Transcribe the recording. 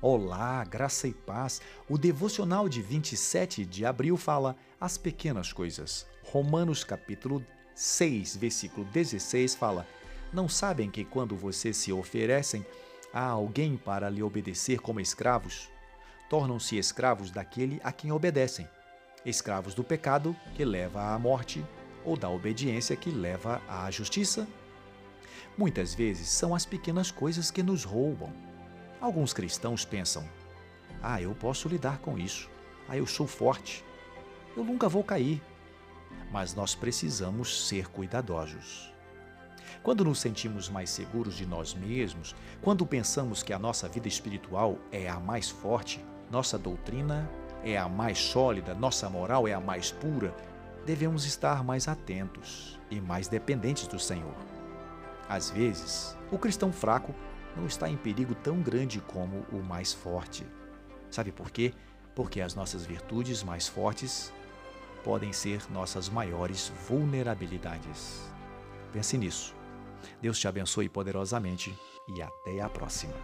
Olá, graça e paz. O devocional de 27 de abril fala as pequenas coisas. Romanos capítulo 6, versículo 16 fala: Não sabem que quando vocês se oferecem a alguém para lhe obedecer como escravos, tornam-se escravos daquele a quem obedecem, escravos do pecado que leva à morte ou da obediência que leva à justiça? Muitas vezes são as pequenas coisas que nos roubam Alguns cristãos pensam: ah, eu posso lidar com isso, ah, eu sou forte, eu nunca vou cair. Mas nós precisamos ser cuidadosos. Quando nos sentimos mais seguros de nós mesmos, quando pensamos que a nossa vida espiritual é a mais forte, nossa doutrina é a mais sólida, nossa moral é a mais pura, devemos estar mais atentos e mais dependentes do Senhor. Às vezes, o cristão fraco não está em perigo tão grande como o mais forte. Sabe por quê? Porque as nossas virtudes mais fortes podem ser nossas maiores vulnerabilidades. Pense nisso. Deus te abençoe poderosamente e até a próxima.